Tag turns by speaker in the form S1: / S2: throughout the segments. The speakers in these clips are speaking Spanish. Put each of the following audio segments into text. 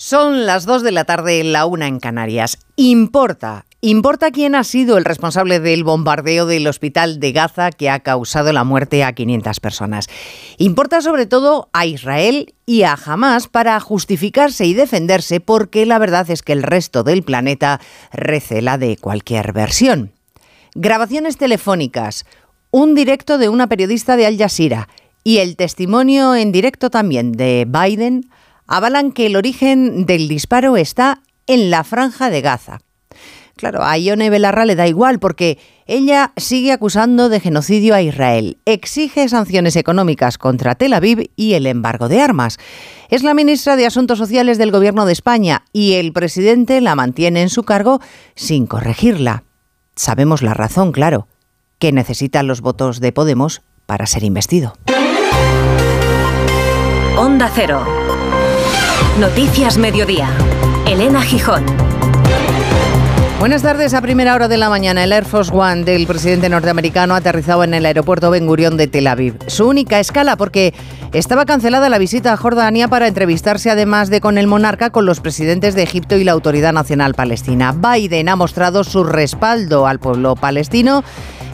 S1: Son las 2 de la tarde, la una en Canarias. Importa, importa quién ha sido el responsable del bombardeo del hospital de Gaza que ha causado la muerte a 500 personas. Importa sobre todo a Israel y a Hamas para justificarse y defenderse porque la verdad es que el resto del planeta recela de cualquier versión. Grabaciones telefónicas, un directo de una periodista de Al Jazeera y el testimonio en directo también de Biden avalan que el origen del disparo está en la franja de Gaza. Claro, a Ione Belarra le da igual porque ella sigue acusando de genocidio a Israel, exige sanciones económicas contra Tel Aviv y el embargo de armas. Es la ministra de Asuntos Sociales del Gobierno de España y el presidente la mantiene en su cargo sin corregirla. Sabemos la razón, claro, que necesita los votos de Podemos para ser investido.
S2: Onda Cero. Noticias Mediodía. Elena Gijón.
S1: Buenas tardes. A primera hora de la mañana, el Air Force One del presidente norteamericano aterrizaba en el aeropuerto Ben Gurion de Tel Aviv. Su única escala porque estaba cancelada la visita a Jordania para entrevistarse, además de con el monarca, con los presidentes de Egipto y la Autoridad Nacional Palestina. Biden ha mostrado su respaldo al pueblo palestino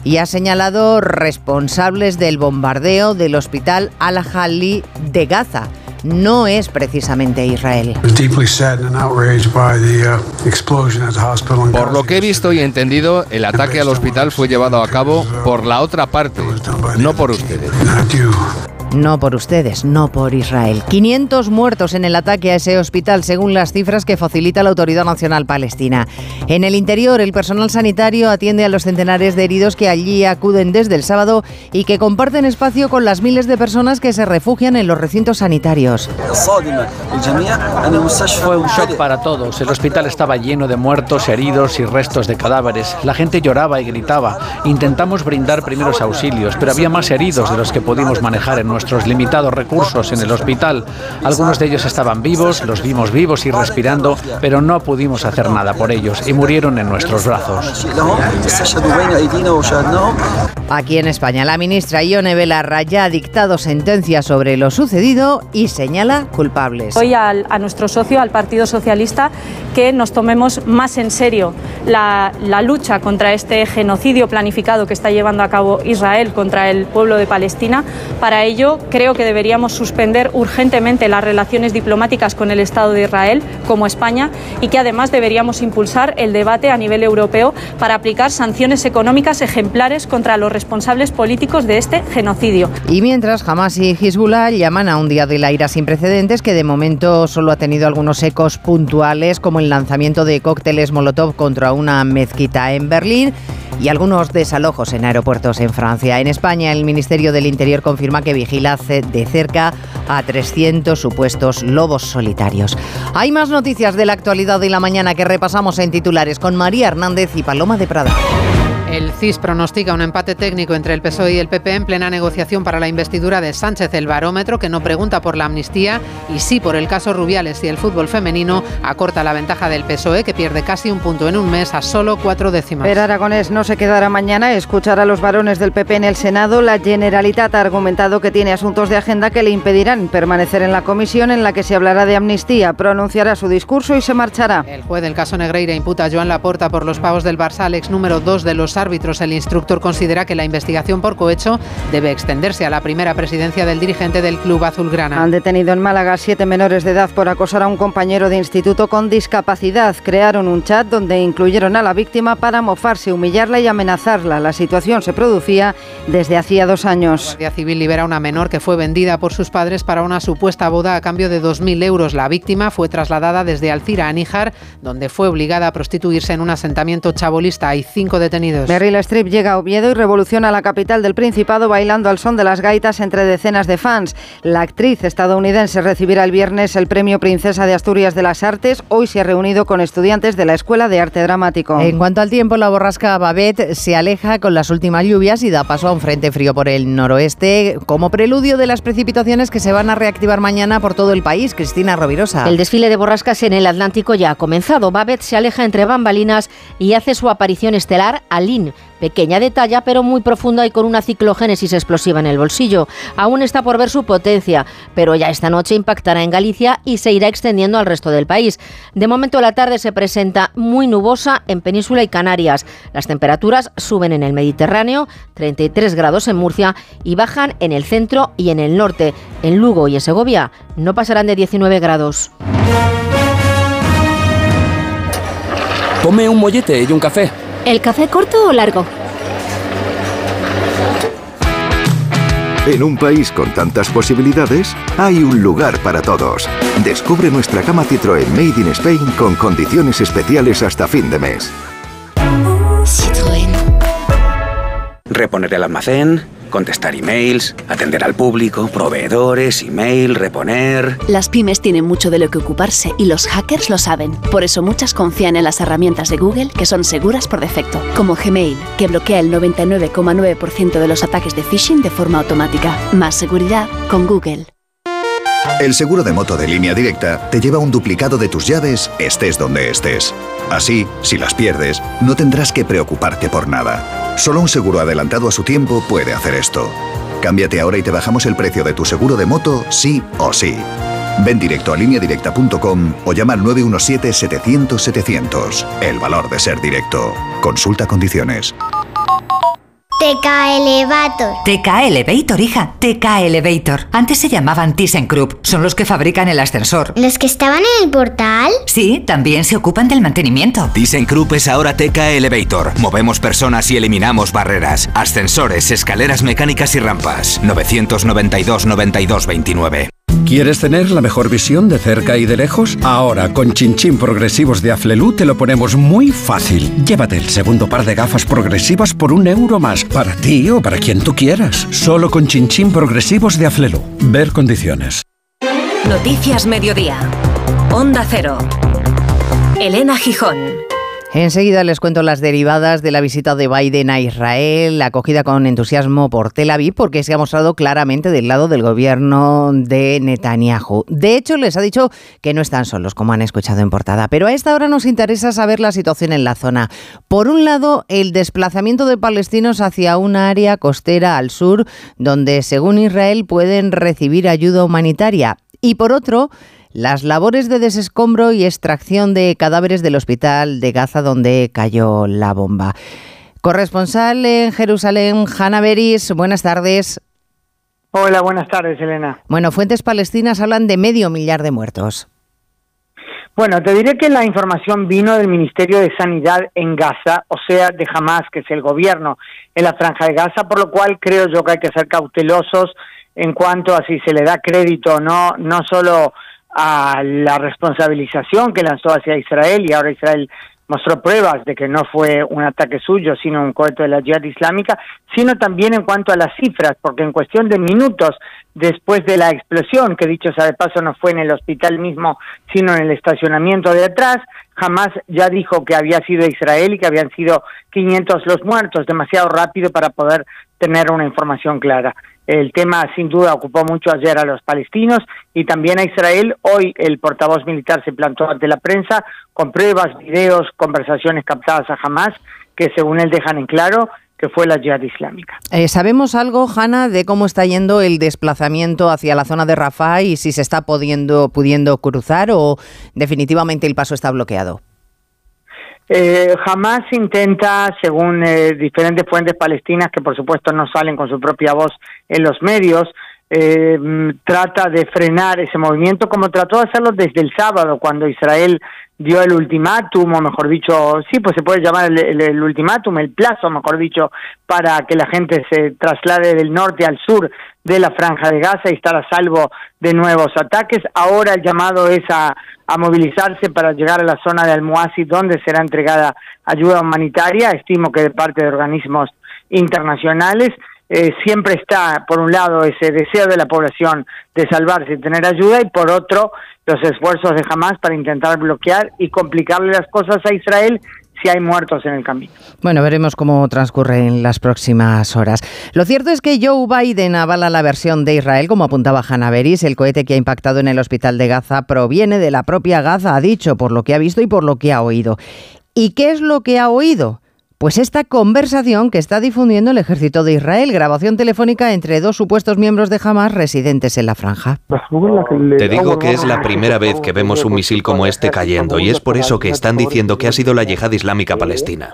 S1: y ha señalado responsables del bombardeo del hospital Al-Hali de Gaza no es precisamente Israel.
S3: Por lo que he visto y entendido, el ataque al hospital fue llevado a cabo por la otra parte, no por ustedes.
S1: No por ustedes, no por Israel. 500 muertos en el ataque a ese hospital, según las cifras que facilita la Autoridad Nacional Palestina. En el interior, el personal sanitario atiende a los centenares de heridos que allí acuden desde el sábado y que comparten espacio con las miles de personas que se refugian en los recintos sanitarios.
S4: Fue un shock para todos. El hospital estaba lleno de muertos, heridos y restos de cadáveres. La gente lloraba y gritaba. Intentamos brindar primeros auxilios, pero había más heridos de los que pudimos manejar en nuestro nuestros limitados recursos en el hospital. Algunos de ellos estaban vivos, los vimos vivos y respirando, pero no pudimos hacer nada por ellos y murieron en nuestros brazos.
S1: Aquí en España, la ministra Ione Belarra ya ha dictado sentencia sobre lo sucedido y señala culpables.
S5: Hoy a nuestro socio, al Partido Socialista, que nos tomemos más en serio la, la lucha contra este genocidio planificado que está llevando a cabo Israel contra el pueblo de Palestina. Para ello, creo que deberíamos suspender urgentemente las relaciones diplomáticas con el Estado de Israel, como España, y que además deberíamos impulsar el debate a nivel europeo para aplicar sanciones económicas ejemplares contra los responsables políticos de este genocidio.
S1: Y mientras Hamas y Hezbollah llaman a un día de la ira sin precedentes que de momento solo ha tenido algunos ecos puntuales, como el lanzamiento de cócteles Molotov contra una mezquita en Berlín y algunos desalojos en aeropuertos en Francia. En España, el Ministerio del Interior confirma que vigila de cerca a 300 supuestos lobos solitarios. Hay más noticias de la actualidad de la mañana que repasamos en titulares con María Hernández y Paloma de Prada.
S6: El CIS pronostica un empate técnico entre el PSOE y el PP en plena negociación para la investidura de Sánchez. El barómetro, que no pregunta por la amnistía y sí por el caso Rubiales y el fútbol femenino, acorta la ventaja del PSOE, que pierde casi un punto en un mes a solo cuatro décimas.
S7: Pero Aragonés no se quedará mañana a escuchar a los varones del PP en el Senado. La Generalitat ha argumentado que tiene asuntos de agenda que le impedirán permanecer en la comisión en la que se hablará de amnistía. Pronunciará su discurso y se marchará.
S6: El juez del caso Negreira imputa a Joan Laporta por los pagos del Barça, ex número dos de los árbitros. El instructor considera que la investigación por cohecho debe extenderse a la primera presidencia del dirigente del club azulgrana.
S7: Han detenido en Málaga siete menores de edad por acosar a un compañero de instituto con discapacidad. Crearon un chat donde incluyeron a la víctima para mofarse, humillarla y amenazarla. La situación se producía desde hacía dos años.
S6: La Guardia Civil libera a una menor que fue vendida por sus padres para una supuesta boda a cambio de 2.000 euros. La víctima fue trasladada desde Alcira a Níjar, donde fue obligada a prostituirse en un asentamiento chabolista. Hay cinco detenidos.
S7: Strip llega a Oviedo y revoluciona la capital del Principado bailando al son de las gaitas entre decenas de fans. La actriz estadounidense recibirá el viernes el premio Princesa de Asturias de las Artes. Hoy se ha reunido con estudiantes de la Escuela de Arte Dramático.
S1: En cuanto al tiempo, la borrasca Babette se aleja con las últimas lluvias y da paso a un frente frío por el noroeste como preludio de las precipitaciones que se van a reactivar mañana por todo el país. Cristina Rovirosa.
S8: El desfile de borrascas en el Atlántico ya ha comenzado. Babette se aleja entre bambalinas y hace su aparición estelar al Pequeña de talla pero muy profunda y con una ciclogénesis explosiva en el bolsillo. Aún está por ver su potencia, pero ya esta noche impactará en Galicia y se irá extendiendo al resto del país. De momento la tarde se presenta muy nubosa en Península y Canarias. Las temperaturas suben en el Mediterráneo, 33 grados en Murcia y bajan en el centro y en el norte. En Lugo y en Segovia no pasarán de 19 grados.
S9: Ponme un mollete y un café.
S10: ¿El café corto o largo?
S11: En un país con tantas posibilidades, hay un lugar para todos. Descubre nuestra cama Citroën Made in Spain con condiciones especiales hasta fin de mes.
S12: Citroën. Reponer el almacén contestar emails, atender al público, proveedores, email, reponer.
S13: Las pymes tienen mucho de lo que ocuparse y los hackers lo saben. Por eso muchas confían en las herramientas de Google que son seguras por defecto, como Gmail, que bloquea el 99,9% de los ataques de phishing de forma automática. Más seguridad con Google.
S14: El seguro de moto de línea directa te lleva un duplicado de tus llaves estés donde estés. Así, si las pierdes, no tendrás que preocuparte por nada. Solo un seguro adelantado a su tiempo puede hacer esto. Cámbiate ahora y te bajamos el precio de tu seguro de moto, sí o sí. Ven directo a lineadirecta.com o llama al 917-700-700. El valor de ser directo. Consulta condiciones.
S15: TK Elevator.
S16: TK Elevator, hija. TK Elevator. Antes se llamaban ThyssenKrupp. Son los que fabrican el ascensor.
S15: ¿Los que estaban en el portal?
S16: Sí, también se ocupan del mantenimiento.
S17: ThyssenKrupp es ahora TK Elevator. Movemos personas y eliminamos barreras. Ascensores, escaleras mecánicas y rampas. 992 92 29.
S18: ¿Quieres tener la mejor visión de cerca y de lejos? Ahora, con Chinchín Progresivos de Aflelu te lo ponemos muy fácil. Llévate el segundo par de gafas progresivas por un euro más, para ti o para quien tú quieras. Solo con Chinchín Progresivos de Aflelu. Ver condiciones.
S2: Noticias Mediodía. Onda Cero. Elena Gijón.
S1: Enseguida les cuento las derivadas de la visita de Biden a Israel, acogida con entusiasmo por Tel Aviv, porque se ha mostrado claramente del lado del gobierno de Netanyahu. De hecho, les ha dicho que no están solos, como han escuchado en portada. Pero a esta hora nos interesa saber la situación en la zona. Por un lado, el desplazamiento de palestinos hacia una área costera al sur, donde, según Israel, pueden recibir ayuda humanitaria. Y por otro, las labores de desescombro y extracción de cadáveres del hospital de Gaza donde cayó la bomba. Corresponsal en Jerusalén, Hanna Beris, buenas tardes.
S19: Hola, buenas tardes, Elena.
S1: Bueno, fuentes palestinas hablan de medio millar de muertos.
S19: Bueno, te diré que la información vino del Ministerio de Sanidad en Gaza, o sea, de Hamas, que es el gobierno en la franja de Gaza, por lo cual creo yo que hay que ser cautelosos en cuanto a si se le da crédito o no, no solo a la responsabilización que lanzó hacia Israel y ahora Israel mostró pruebas de que no fue un ataque suyo, sino un cohete de la yihad islámica, sino también en cuanto a las cifras, porque en cuestión de minutos después de la explosión, que dicho sea de paso no fue en el hospital mismo, sino en el estacionamiento de atrás, jamás ya dijo que había sido Israel y que habían sido 500 los muertos, demasiado rápido para poder tener una información clara. El tema sin duda ocupó mucho ayer a los palestinos y también a Israel. Hoy el portavoz militar se plantó ante la prensa con pruebas, videos, conversaciones captadas a Hamas que según él dejan en claro que fue la yihad islámica.
S1: Eh, ¿Sabemos algo, Hanna, de cómo está yendo el desplazamiento hacia la zona de Rafah y si se está pudiendo, pudiendo cruzar o definitivamente el paso está bloqueado?
S19: Eh, jamás intenta, según eh, diferentes fuentes palestinas que por supuesto no salen con su propia voz en los medios, eh, mm, trata de frenar ese movimiento como trató de hacerlo desde el sábado cuando Israel dio el ultimátum, o mejor dicho, sí, pues se puede llamar el, ultimátum, el plazo, mejor dicho, para que la gente se traslade del norte al sur de la franja de Gaza y estar a salvo de nuevos ataques. Ahora el llamado es a, movilizarse para llegar a la zona de Almohasi, donde será entregada ayuda humanitaria, estimo que de parte de organismos internacionales. Eh, siempre está, por un lado, ese deseo de la población de salvarse y tener ayuda, y por otro, los esfuerzos de Hamas para intentar bloquear y complicarle las cosas a Israel si hay muertos en el camino.
S1: Bueno, veremos cómo transcurre en las próximas horas. Lo cierto es que Joe Biden avala la versión de Israel, como apuntaba Hannah Beris. El cohete que ha impactado en el hospital de Gaza proviene de la propia Gaza, ha dicho, por lo que ha visto y por lo que ha oído. ¿Y qué es lo que ha oído? Pues esta conversación que está difundiendo el ejército de Israel, grabación telefónica entre dos supuestos miembros de Hamas residentes en la franja.
S20: Te digo que es la primera vez que vemos un misil como este cayendo y es por eso que están diciendo que ha sido la yihad islámica palestina.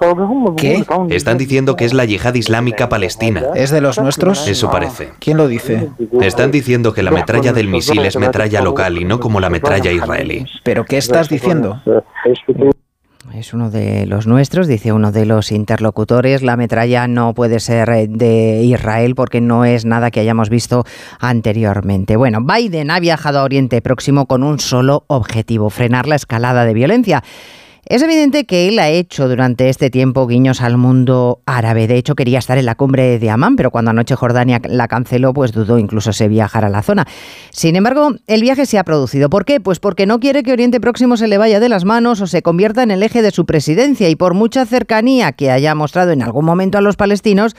S21: ¿Qué?
S20: Están diciendo que es la yihad islámica palestina.
S21: ¿Es de los nuestros?
S20: Eso parece.
S21: ¿Quién lo dice?
S20: Están diciendo que la metralla del misil es metralla local y no como la metralla israelí.
S21: ¿Pero qué estás diciendo?
S1: Es uno de los nuestros, dice uno de los interlocutores. La metralla no puede ser eh, de Israel porque no es nada que hayamos visto anteriormente. Bueno, Biden ha viajado a Oriente Próximo con un solo objetivo, frenar la escalada de violencia. Es evidente que él ha hecho durante este tiempo guiños al mundo árabe. De hecho, quería estar en la cumbre de Amán, pero cuando anoche Jordania la canceló, pues dudó incluso se viajar a la zona. Sin embargo, el viaje se ha producido. ¿Por qué? Pues porque no quiere que Oriente Próximo se le vaya de las manos o se convierta en el eje de su presidencia y por mucha cercanía que haya mostrado en algún momento a los palestinos,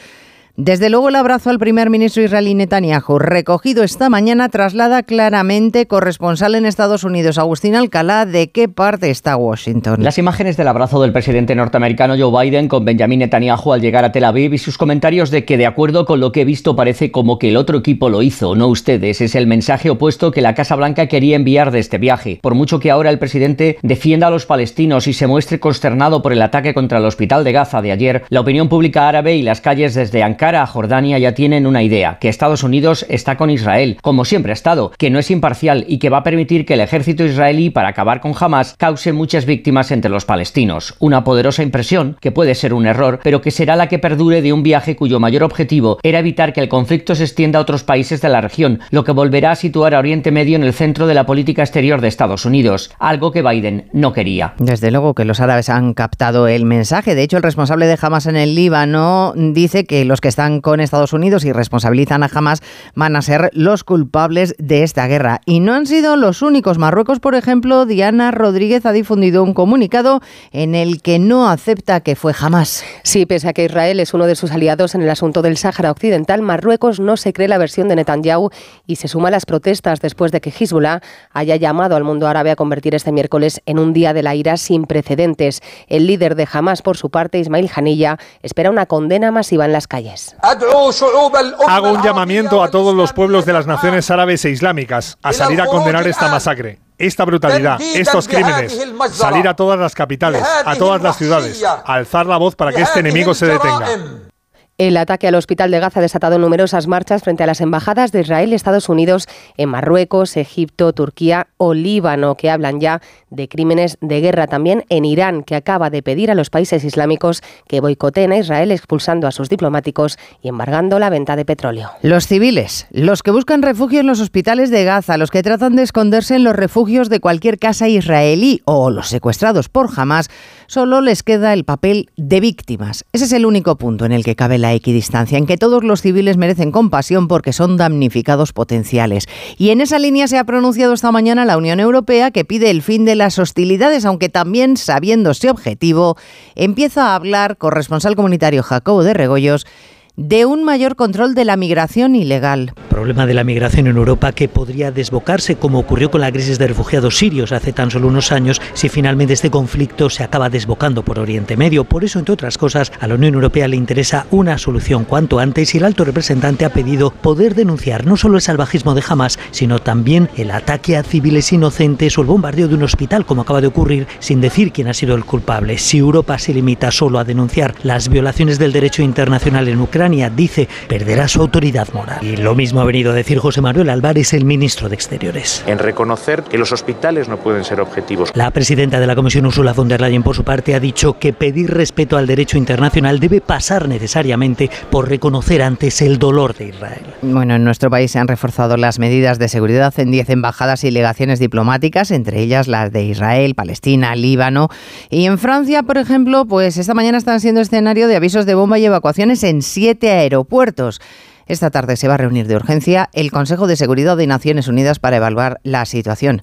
S1: desde luego el abrazo al primer ministro israelí Netanyahu, recogido esta mañana, traslada claramente corresponsal en Estados Unidos, Agustín Alcalá, de qué parte está Washington.
S22: Las imágenes del abrazo del presidente norteamericano Joe Biden con Benjamin Netanyahu al llegar a Tel Aviv y sus comentarios de que de acuerdo con lo que he visto parece como que el otro equipo lo hizo, no ustedes, es el mensaje opuesto que la Casa Blanca quería enviar de este viaje. Por mucho que ahora el presidente defienda a los palestinos y se muestre consternado por el ataque contra el hospital de Gaza de ayer, la opinión pública árabe y las calles desde Ankara cara a Jordania ya tienen una idea, que Estados Unidos está con Israel, como siempre ha estado, que no es imparcial y que va a permitir que el ejército israelí, para acabar con Hamas, cause muchas víctimas entre los palestinos. Una poderosa impresión, que puede ser un error, pero que será la que perdure de un viaje cuyo mayor objetivo era evitar que el conflicto se extienda a otros países de la región, lo que volverá a situar a Oriente Medio en el centro de la política exterior de Estados Unidos, algo que Biden no quería.
S1: Desde luego que los árabes han captado el mensaje. De hecho, el responsable de Hamas en el Líbano dice que los que están con Estados Unidos y responsabilizan a Hamas van a ser los culpables de esta guerra. Y no han sido los únicos. Marruecos, por ejemplo, Diana Rodríguez ha difundido un comunicado en el que no acepta que fue Hamas.
S23: Sí, pese a que Israel es uno de sus aliados en el asunto del Sáhara Occidental, Marruecos no se cree la versión de Netanyahu y se suma a las protestas después de que Hezbollah haya llamado al mundo árabe a convertir este miércoles en un día de la ira sin precedentes. El líder de Hamas, por su parte, Ismail Hanilla, espera una condena masiva en las calles.
S24: Hago un llamamiento a todos los pueblos de las naciones árabes e islámicas a salir a condenar esta masacre, esta brutalidad, estos crímenes, salir a todas las capitales, a todas las ciudades, a alzar la voz para que este enemigo se detenga.
S23: El ataque al hospital de Gaza ha desatado numerosas marchas frente a las embajadas de Israel y Estados Unidos en Marruecos, Egipto, Turquía o Líbano, que hablan ya de crímenes de guerra. También en Irán, que acaba de pedir a los países islámicos que boicoteen a Israel expulsando a sus diplomáticos y embargando la venta de petróleo.
S1: Los civiles, los que buscan refugio en los hospitales de Gaza, los que tratan de esconderse en los refugios de cualquier casa israelí o los secuestrados por Hamas, solo les queda el papel de víctimas. Ese es el único punto en el que cabe la equidistancia, en que todos los civiles merecen compasión porque son damnificados potenciales. Y en esa línea se ha pronunciado esta mañana la Unión Europea que pide el fin de las hostilidades, aunque también, sabiéndose objetivo, empieza a hablar corresponsal comunitario Jacobo de Regoyos de un mayor control de la migración ilegal.
S25: Problema de la migración en Europa que podría desbocarse como ocurrió con la crisis de refugiados sirios hace tan solo unos años si finalmente este conflicto se acaba desbocando por Oriente Medio. Por eso, entre otras cosas, a la Unión Europea le interesa una solución cuanto antes y el alto representante ha pedido poder denunciar no solo el salvajismo de Hamas, sino también el ataque a civiles inocentes o el bombardeo de un hospital como acaba de ocurrir sin decir quién ha sido el culpable. Si Europa se limita solo a denunciar las violaciones del derecho internacional en Ucrania, dice, perderá su autoridad moral. Y lo mismo ha venido a decir José Manuel Álvarez, el ministro de Exteriores.
S26: En reconocer que los hospitales no pueden ser objetivos.
S25: La presidenta de la Comisión, Ursula von der Leyen, por su parte, ha dicho que pedir respeto al derecho internacional debe pasar necesariamente por reconocer antes el dolor de Israel.
S1: Bueno, en nuestro país se han reforzado las medidas de seguridad en 10 embajadas y legaciones diplomáticas, entre ellas las de Israel, Palestina, Líbano. Y en Francia, por ejemplo, pues esta mañana están siendo escenario de avisos de bomba y evacuaciones en siete aeropuertos. Esta tarde se va a reunir de urgencia el Consejo de Seguridad de Naciones Unidas para evaluar la situación.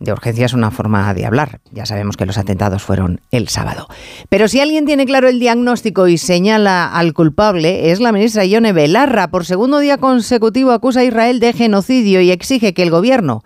S1: De urgencia es una forma de hablar. Ya sabemos que los atentados fueron el sábado. Pero si alguien tiene claro el diagnóstico y señala al culpable, es la ministra Ione Belarra. Por segundo día consecutivo acusa a Israel de genocidio y exige que el gobierno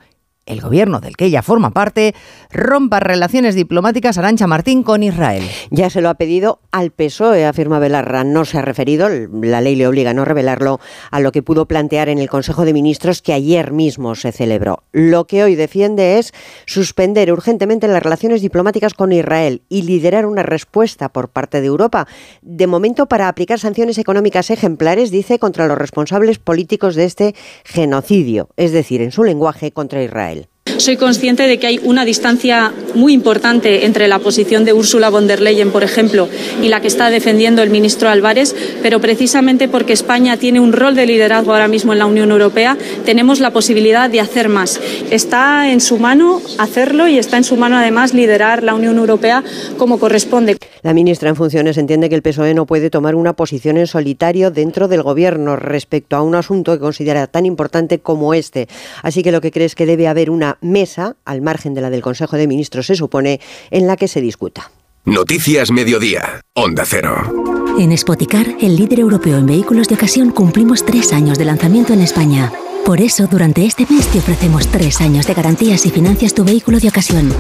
S1: el gobierno del que ella forma parte rompa relaciones diplomáticas Arancha Martín con Israel.
S27: Ya se lo ha pedido al PSOE, afirma Belarra. No se ha referido, la ley le obliga a no revelarlo, a lo que pudo plantear en el Consejo de Ministros que ayer mismo se celebró. Lo que hoy defiende es suspender urgentemente las relaciones diplomáticas con Israel y liderar una respuesta por parte de Europa, de momento para aplicar sanciones económicas ejemplares, dice, contra los responsables políticos de este genocidio, es decir, en su lenguaje, contra Israel.
S5: Soy consciente de que hay una distancia muy importante entre la posición de Ursula von der Leyen, por ejemplo, y la que está defendiendo el ministro Álvarez, pero precisamente porque España tiene un rol de liderazgo ahora mismo en la Unión Europea, tenemos la posibilidad de hacer más. Está en su mano hacerlo y está en su mano además liderar la Unión Europea como corresponde.
S27: La ministra en funciones entiende que el PSOE no puede tomar una posición en solitario dentro del Gobierno respecto a un asunto que considera tan importante como este. Así que lo que cree es que debe haber una mesa, al margen de la del Consejo de Ministros se supone, en la que se discuta.
S28: Noticias Mediodía, Onda Cero.
S29: En Spoticar, el líder europeo en vehículos de ocasión, cumplimos tres años de lanzamiento en España. Por eso, durante este mes te ofrecemos tres años de garantías y financias tu vehículo de ocasión.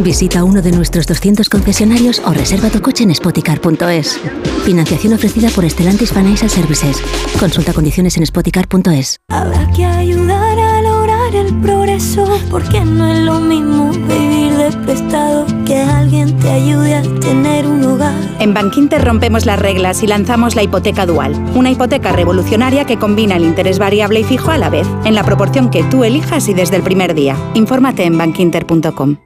S29: Visita uno de nuestros 200 concesionarios o reserva tu coche en spoticar.es. Financiación ofrecida por Stellantis Financial Services. Consulta condiciones en spoticar.es.
S15: Habrá que ayudar el progreso, porque no es lo mismo vivir de prestado que alguien te ayude a tener un hogar.
S30: En Bankinter rompemos las reglas y lanzamos la hipoteca dual, una hipoteca revolucionaria que combina el interés variable y fijo a la vez, en la proporción que tú elijas y desde el primer día. Infórmate en bankinter.com.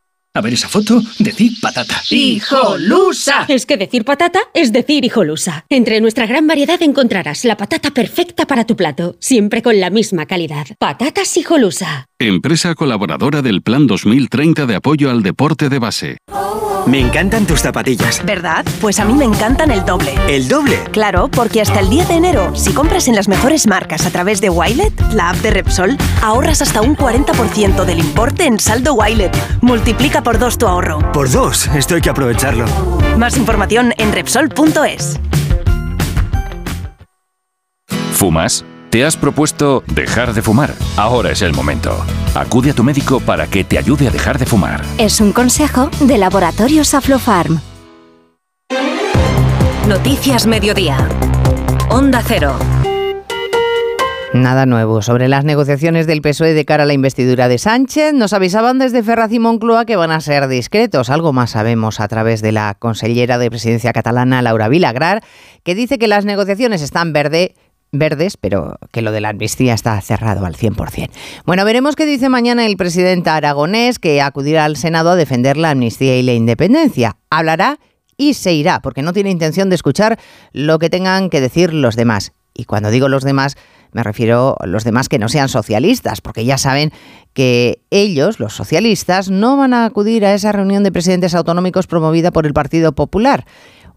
S31: A ver esa foto, decir patata.
S32: ¡Hijolusa! Es que decir patata es decir hijolusa. Entre nuestra gran variedad encontrarás la patata perfecta para tu plato, siempre con la misma calidad. Patatas hijolusa.
S33: Empresa colaboradora del Plan 2030 de apoyo al deporte de base.
S34: Me encantan tus zapatillas.
S13: ¿Verdad? Pues a mí me encantan el doble.
S34: ¿El doble?
S13: Claro, porque hasta el 10 de enero, si compras en las mejores marcas a través de Wilet, la app de Repsol, ahorras hasta un 40% del importe en saldo Wilet. Multiplica por dos tu ahorro.
S34: Por dos, esto hay que aprovecharlo.
S13: Más información en Repsol.es.
S35: ¿Fumas? ¿Te has propuesto dejar de fumar? Ahora es el momento. Acude a tu médico para que te ayude a dejar de fumar.
S29: Es un consejo de Laboratorios Aflofarm.
S2: Noticias Mediodía. Onda Cero.
S1: Nada nuevo sobre las negociaciones del PSOE de cara a la investidura de Sánchez. Nos avisaban desde Ferraz y Moncloa que van a ser discretos. Algo más sabemos a través de la consellera de presidencia catalana, Laura Vilagrar, que dice que las negociaciones están verde verdes, pero que lo de la amnistía está cerrado al 100%. Bueno, veremos qué dice mañana el presidente aragonés, que acudirá al Senado a defender la amnistía y la independencia. Hablará y se irá, porque no tiene intención de escuchar lo que tengan que decir los demás. Y cuando digo los demás, me refiero a los demás que no sean socialistas, porque ya saben que ellos, los socialistas, no van a acudir a esa reunión de presidentes autonómicos promovida por el Partido Popular.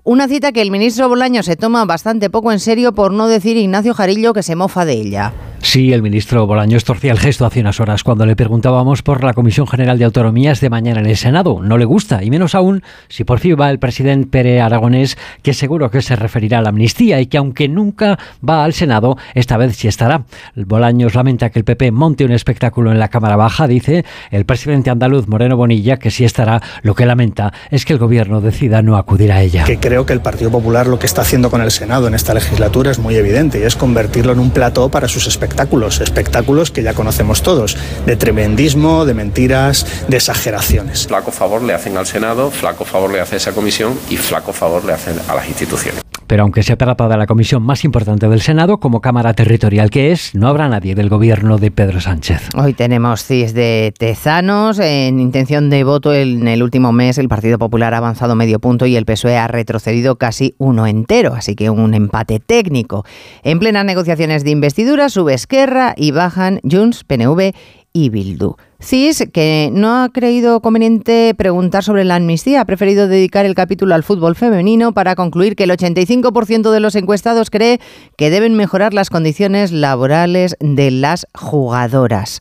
S1: Una cita que el ministro Bolaño se toma bastante poco en serio, por no decir Ignacio Jarillo que se mofa de ella.
S21: Sí, el ministro Bolaños torcía el gesto hace unas horas cuando le preguntábamos por la Comisión General de Autonomías de mañana en el Senado. No le gusta, y menos aún si por fin va el presidente Pere Aragonés, que seguro que se referirá a la amnistía y que aunque nunca va al Senado, esta vez sí estará. Bolaños lamenta que el PP monte un espectáculo en la Cámara Baja, dice el presidente andaluz Moreno Bonilla, que sí estará. Lo que lamenta es que el gobierno decida no acudir a ella.
S36: Que creo que el Partido Popular lo que está haciendo con el Senado en esta legislatura es muy evidente y es convertirlo en un plató para sus espectáculos, espectáculos que ya conocemos todos, de tremendismo, de mentiras, de exageraciones.
S37: Flaco favor le hacen al Senado, flaco favor le hace a esa comisión y flaco favor le hacen a las instituciones.
S21: Pero aunque se trata de la comisión más importante del Senado, como Cámara Territorial que es, no habrá nadie del gobierno de Pedro Sánchez.
S1: Hoy tenemos CIS de Tezanos. En intención de voto en el último mes, el Partido Popular ha avanzado medio punto y el PSOE ha retrocedido casi uno entero, así que un empate técnico. En plenas negociaciones de investidura, sube Esquerra y bajan Junts, PNV y Bildu. CIS, que no ha creído conveniente preguntar sobre la amnistía, ha preferido dedicar el capítulo al fútbol femenino para concluir que el 85% de los encuestados cree que deben mejorar las condiciones laborales de las jugadoras.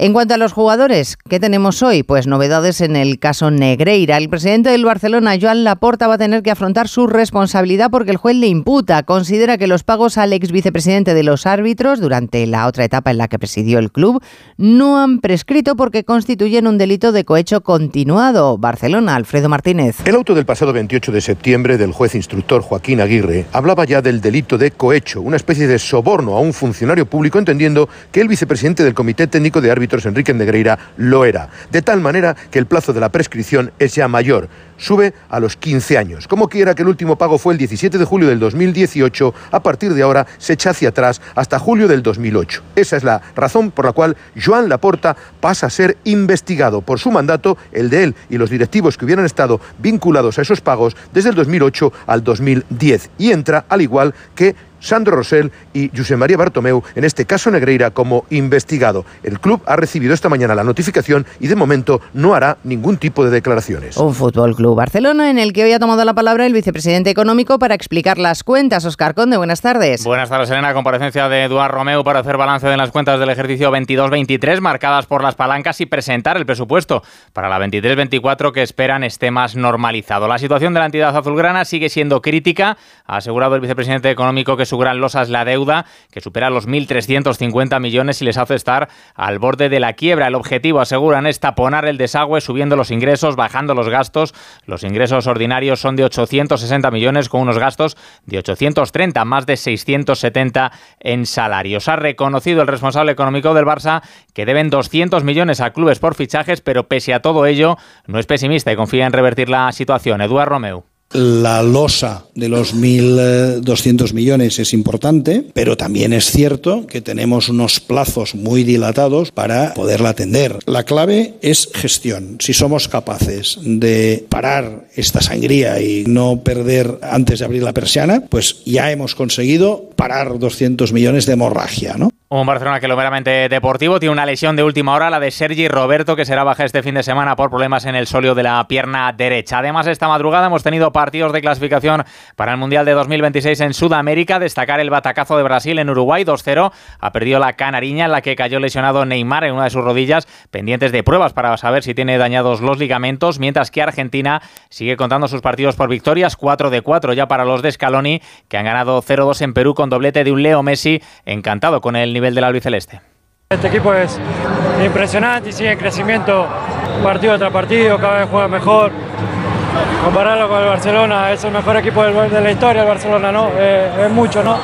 S1: En cuanto a los jugadores, ¿qué tenemos hoy? Pues novedades en el caso Negreira. El presidente del Barcelona, Joan Laporta, va a tener que afrontar su responsabilidad porque el juez le imputa. Considera que los pagos al ex vicepresidente de los árbitros durante la otra etapa en la que presidió el club no han prescrito porque constituyen un delito de cohecho continuado. Barcelona, Alfredo Martínez.
S17: El auto del pasado 28 de septiembre del juez instructor Joaquín Aguirre hablaba ya del delito de cohecho, una especie de soborno a un funcionario público, entendiendo que el vicepresidente del Comité Técnico de Árbitros Enrique Negreira lo era, de tal manera que el plazo de la prescripción es ya mayor, sube a los 15 años. Como quiera que el último pago fue el 17 de julio del 2018, a partir de ahora se echa hacia atrás hasta julio del 2008. Esa es la razón por la cual Joan Laporta pasa a ser investigado por su mandato, el de él y los directivos que hubieran estado vinculados a esos pagos desde el 2008 al 2010 y entra al igual que Sandro Rosell y José María Bartomeu, en este caso Negreira, como investigado. El club ha recibido esta mañana la notificación y de momento no hará ningún tipo de declaraciones.
S1: Un Fútbol Club Barcelona en el que hoy ha tomado la palabra el vicepresidente económico para explicar las cuentas. Oscar Conde, buenas tardes.
S38: Buenas tardes, Elena. Comparecencia de Eduard Romeu para hacer balance de las cuentas del ejercicio 22-23, marcadas por las palancas y presentar el presupuesto para la 23-24 que esperan esté más normalizado. La situación de la entidad azulgrana sigue siendo crítica, ha asegurado el vicepresidente económico que su gran losa es la deuda, que supera los 1.350 millones y les hace estar al borde de la quiebra. El objetivo, aseguran, es taponar el desagüe subiendo los ingresos, bajando los gastos. Los ingresos ordinarios son de 860 millones con unos gastos de 830, más de 670 en salarios. Ha reconocido el responsable económico del Barça que deben 200 millones a clubes por fichajes, pero pese a todo ello, no es pesimista y confía en revertir la situación. Eduard Romeu.
S36: La losa de los 1.200 millones es importante, pero también es cierto que tenemos unos plazos muy dilatados para poderla atender. La clave es gestión. Si somos capaces de parar esta sangría y no perder antes de abrir la persiana, pues ya hemos conseguido parar 200 millones de hemorragia, ¿no?
S38: Un Barcelona que lo meramente deportivo tiene una lesión de última hora, la de Sergi Roberto, que será baja este fin de semana por problemas en el solio de la pierna derecha. Además, esta madrugada hemos tenido partidos de clasificación para el Mundial de 2026 en Sudamérica. Destacar el batacazo de Brasil en Uruguay, 2-0. Ha perdido la Canariña, en la que cayó lesionado Neymar en una de sus rodillas, pendientes de pruebas para saber si tiene dañados los ligamentos, mientras que Argentina sigue contando sus partidos por victorias, 4 de 4 ya para los de Scaloni, que han ganado 0-2 en Perú con doblete de un Leo Messi, encantado con el nivel del albiceleste.
S39: Este equipo es impresionante y sigue en crecimiento partido tras partido, cada vez juega mejor. Compararlo con el Barcelona, es el mejor equipo de la historia el Barcelona, ¿no? es mucho, ¿no?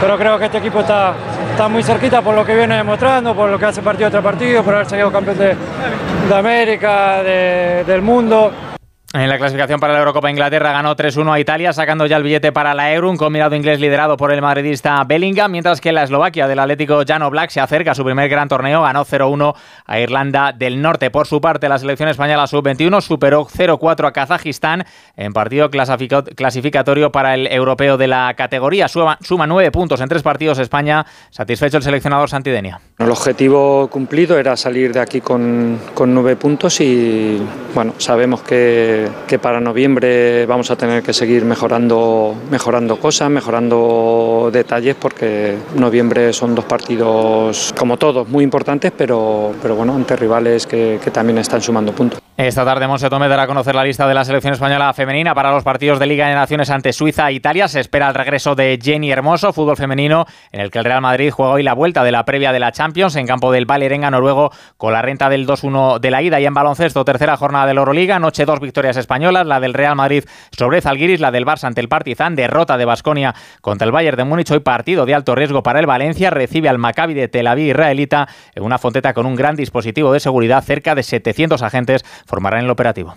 S39: Pero creo que este equipo está, está muy cerquita por lo que viene demostrando, por lo que hace partido tras partido, por haber salido campeón de, América, de, del mundo.
S38: En la clasificación para la Eurocopa Inglaterra ganó 3-1 a Italia, sacando ya el billete para la Euro, un combinado inglés liderado por el madridista Bellingham, mientras que la Eslovaquia del Atlético Jano Black se acerca a su primer gran torneo, ganó 0-1 a Irlanda del Norte. Por su parte, la selección española sub-21 superó 0-4 a Kazajistán en partido clasificatorio para el europeo de la categoría. Suma, suma nueve puntos en tres partidos España, satisfecho el seleccionador Santidenia.
S40: El objetivo cumplido era salir de aquí con, con nueve puntos y bueno, sabemos que que, para noviembre vamos a tener que seguir mejorando, mejorando cosas, mejorando detalles, porque noviembre son dos partidos, como todos, muy importantes, pero, pero bueno, ante rivales que, que también están sumando puntos.
S38: Esta tarde Monse Tomé dará a conocer la lista de la selección española femenina para los partidos de Liga de Naciones ante Suiza e Italia. Se espera el regreso de Jenny Hermoso, fútbol femenino, en el que el Real Madrid juega hoy la vuelta de la previa de la Champions en campo del Valerenga noruego con la renta del 2-1 de la ida y en baloncesto tercera jornada de la Euroliga, noche dos victorias españolas, la del Real Madrid sobre Zalgiris, la del Barça ante el Partizan, derrota de Basconia contra el Bayern de Múnich, hoy partido de alto riesgo para el Valencia, recibe al Maccabi de Tel Aviv israelita en una fonteta con un gran dispositivo de seguridad, cerca de 700 agentes formarán el operativo.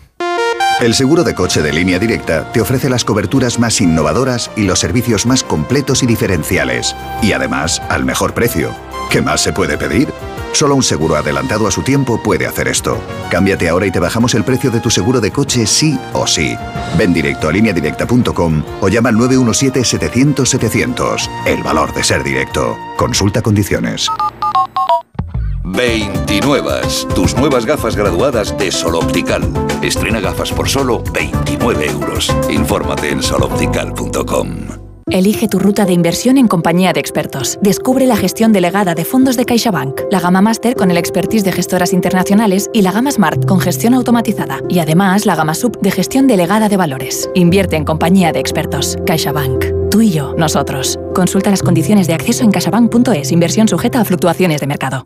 S14: El seguro de coche de línea directa te ofrece las coberturas más innovadoras y los servicios más completos y diferenciales. Y además, al mejor precio. ¿Qué más se puede pedir? Solo un seguro adelantado a su tiempo puede hacer esto. Cámbiate ahora y te bajamos el precio de tu seguro de coche sí o sí. Ven directo a lineadirecta.com o llama al 917-700-700. El valor de ser directo. Consulta condiciones.
S41: 29. Tus nuevas gafas graduadas de Sol Optical. Estrena gafas por solo 29 euros. Infórmate en soloptical.com.
S42: Elige tu ruta de inversión en compañía de expertos. Descubre la gestión delegada de fondos de CaixaBank, la gama Master con el expertise de gestoras internacionales y la gama Smart con gestión automatizada. Y además la gama Sub de gestión delegada de valores. Invierte en compañía de expertos. CaixaBank. Tú y yo, nosotros. Consulta las condiciones de acceso en caixabank.es. Inversión sujeta a fluctuaciones de mercado.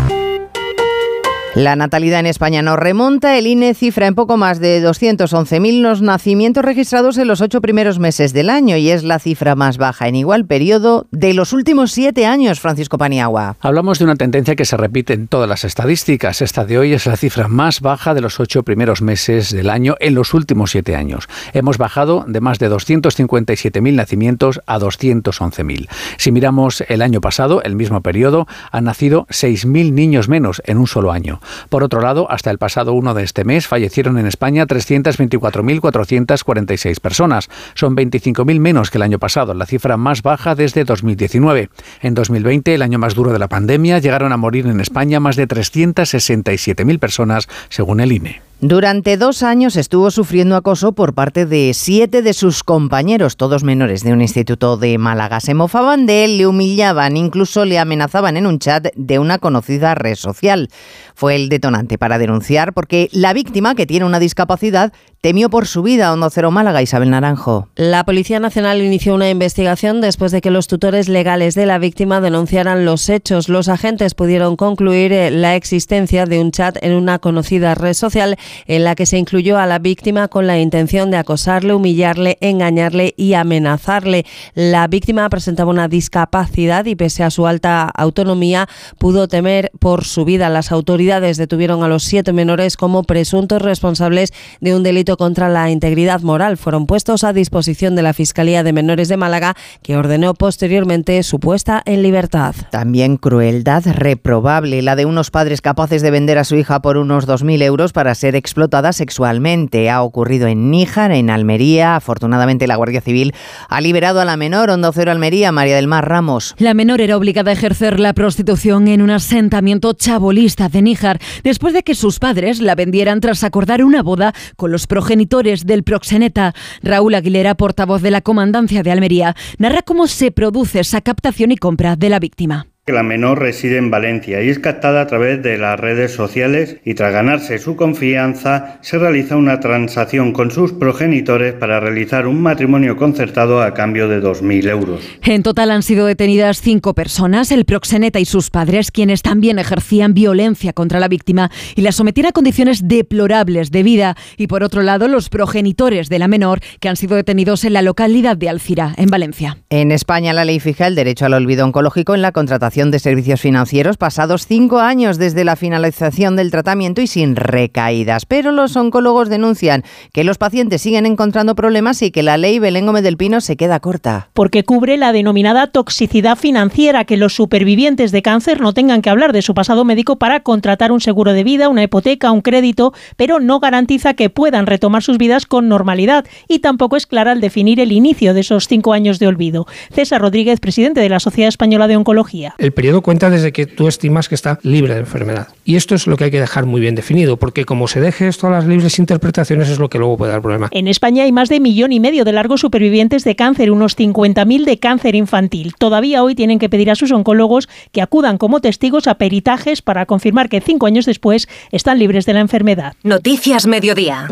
S1: La natalidad en España nos remonta. El INE cifra en poco más de 211.000 los nacimientos registrados en los ocho primeros meses del año y es la cifra más baja en igual periodo de los últimos siete años, Francisco Paniagua.
S43: Hablamos de una tendencia que se repite en todas las estadísticas. Esta de hoy es la cifra más baja de los ocho primeros meses del año en los últimos siete años. Hemos bajado de más de 257.000 nacimientos a 211.000. Si miramos el año pasado, el mismo periodo, han nacido 6.000 niños menos en un solo año. Por otro lado, hasta el pasado 1 de este mes fallecieron en España 324.446 personas. Son 25.000 menos que el año pasado, la cifra más baja desde 2019. En 2020, el año más duro de la pandemia, llegaron a morir en España más de 367.000 personas, según el INE.
S1: Durante dos años estuvo sufriendo acoso por parte de siete de sus compañeros, todos menores de un instituto de Málaga. Se mofaban de él, le humillaban, incluso le amenazaban en un chat de una conocida red social. Fue el detonante para denunciar porque la víctima, que tiene una discapacidad, temió por su vida. Hondo Cero Málaga, Isabel Naranjo.
S44: La Policía Nacional inició una investigación después de que los tutores legales de la víctima denunciaran los hechos. Los agentes pudieron concluir eh, la existencia de un chat en una conocida red social en la que se incluyó a la víctima con la intención de acosarle, humillarle, engañarle y amenazarle. La víctima presentaba una discapacidad y pese a su alta autonomía pudo temer por su vida. Las autoridades detuvieron a los siete menores como presuntos responsables de un delito contra la integridad moral. Fueron puestos a disposición de la Fiscalía de Menores de Málaga, que ordenó posteriormente su puesta en libertad.
S1: También crueldad reprobable, la de unos padres capaces de vender a su hija por unos 2.000 euros para ser explotada sexualmente. Ha ocurrido en Níjar, en Almería. Afortunadamente la Guardia Civil ha liberado a la menor, Hondo Cero Almería, María del Mar Ramos.
S45: La menor era obligada a ejercer la prostitución en un asentamiento chabolista de Níjar, después de que sus padres la vendieran tras acordar una boda con los progenitores del proxeneta. Raúl Aguilera, portavoz de la Comandancia de Almería, narra cómo se produce esa captación y compra de la víctima
S46: que la menor reside en Valencia y es captada a través de las redes sociales y tras ganarse su confianza se realiza una transacción con sus progenitores para realizar un matrimonio concertado a cambio de 2.000 euros.
S45: En total han sido detenidas cinco personas, el proxeneta y sus padres, quienes también ejercían violencia contra la víctima y la sometían a condiciones deplorables de vida y por otro lado los progenitores de la menor que han sido detenidos en la localidad de Alcira, en Valencia.
S1: En España la ley fija el derecho al olvido oncológico en la contratación de servicios financieros pasados cinco años desde la finalización del tratamiento y sin recaídas. Pero los oncólogos denuncian que los pacientes siguen encontrando problemas y que la ley Belén Gómez del Pino se queda corta.
S47: Porque cubre la denominada toxicidad financiera, que los supervivientes de cáncer no tengan que hablar de su pasado médico para contratar un seguro de vida, una hipoteca, un crédito, pero no garantiza que puedan retomar sus vidas con normalidad y tampoco es clara al definir el inicio de esos cinco años de olvido. César Rodríguez, presidente de la Sociedad Española de Oncología.
S48: El periodo cuenta desde que tú estimas que está libre de enfermedad. Y esto es lo que hay que dejar muy bien definido, porque como se deje esto a las libres interpretaciones es lo que luego puede dar problema.
S47: En España hay más de millón y medio de largos supervivientes de cáncer, unos 50.000 de cáncer infantil. Todavía hoy tienen que pedir a sus oncólogos que acudan como testigos a peritajes para confirmar que cinco años después están libres de la enfermedad.
S2: Noticias Mediodía.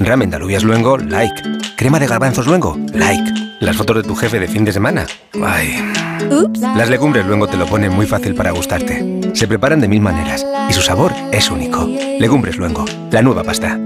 S49: Ramen de alubias luengo, like. Crema de garbanzos luengo, like. Las fotos de tu jefe de fin de semana. Ay. Las legumbres luego te lo ponen muy fácil para gustarte. Se preparan de mil maneras y su sabor es único. Legumbres luengo, la nueva pasta.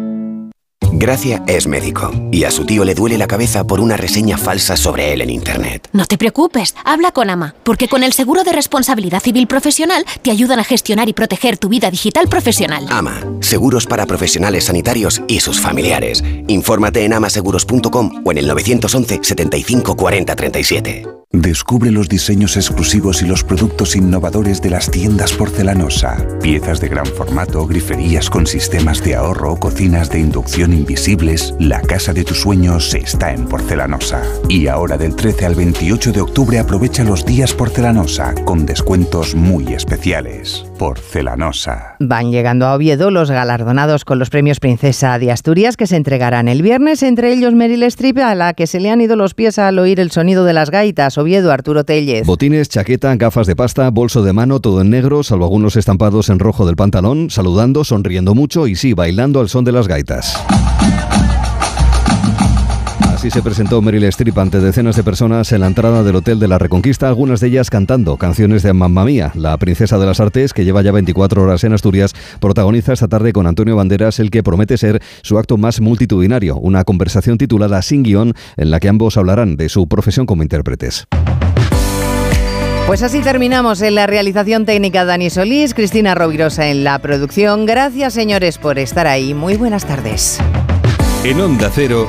S50: Gracia es médico y a su tío le duele la cabeza por una reseña falsa sobre él en Internet.
S51: No te preocupes, habla con AMA, porque con el seguro de responsabilidad civil profesional te ayudan a gestionar y proteger tu vida digital profesional.
S50: AMA, seguros para profesionales sanitarios y sus familiares. Infórmate en amaseguros.com o en el 911 75 40 37.
S52: Descubre los diseños exclusivos y los productos innovadores de las tiendas porcelanosa. Piezas de gran formato, griferías con sistemas de ahorro, cocinas de inducción son invisibles, la casa de tus sueños está en Porcelanosa. Y ahora del 13 al 28 de octubre aprovecha los días Porcelanosa con descuentos muy especiales. Porcelanosa.
S1: Van llegando a Oviedo los galardonados con los premios Princesa de Asturias que se entregarán el viernes, entre ellos Meryl Streep, a la que se le han ido los pies al oír el sonido de las gaitas. Oviedo, Arturo Tellez.
S11: Botines, chaqueta, gafas de pasta, bolso de mano, todo en negro, salvo algunos estampados en rojo del pantalón, saludando, sonriendo mucho y sí, bailando al son de las gaitas. Así se presentó Meryl Streep ante decenas de personas en la entrada del Hotel de la Reconquista, algunas de ellas cantando canciones de Mamma Mía. La princesa de las artes, que lleva ya 24 horas en Asturias, protagoniza esta tarde con Antonio Banderas el que promete ser su acto más multitudinario, una conversación titulada Sin guion, en la que ambos hablarán de su profesión como intérpretes.
S1: Pues así terminamos en la realización técnica Dani Solís, Cristina Rovirosa en la producción. Gracias señores por estar ahí. Muy buenas tardes.
S53: En Onda Cero,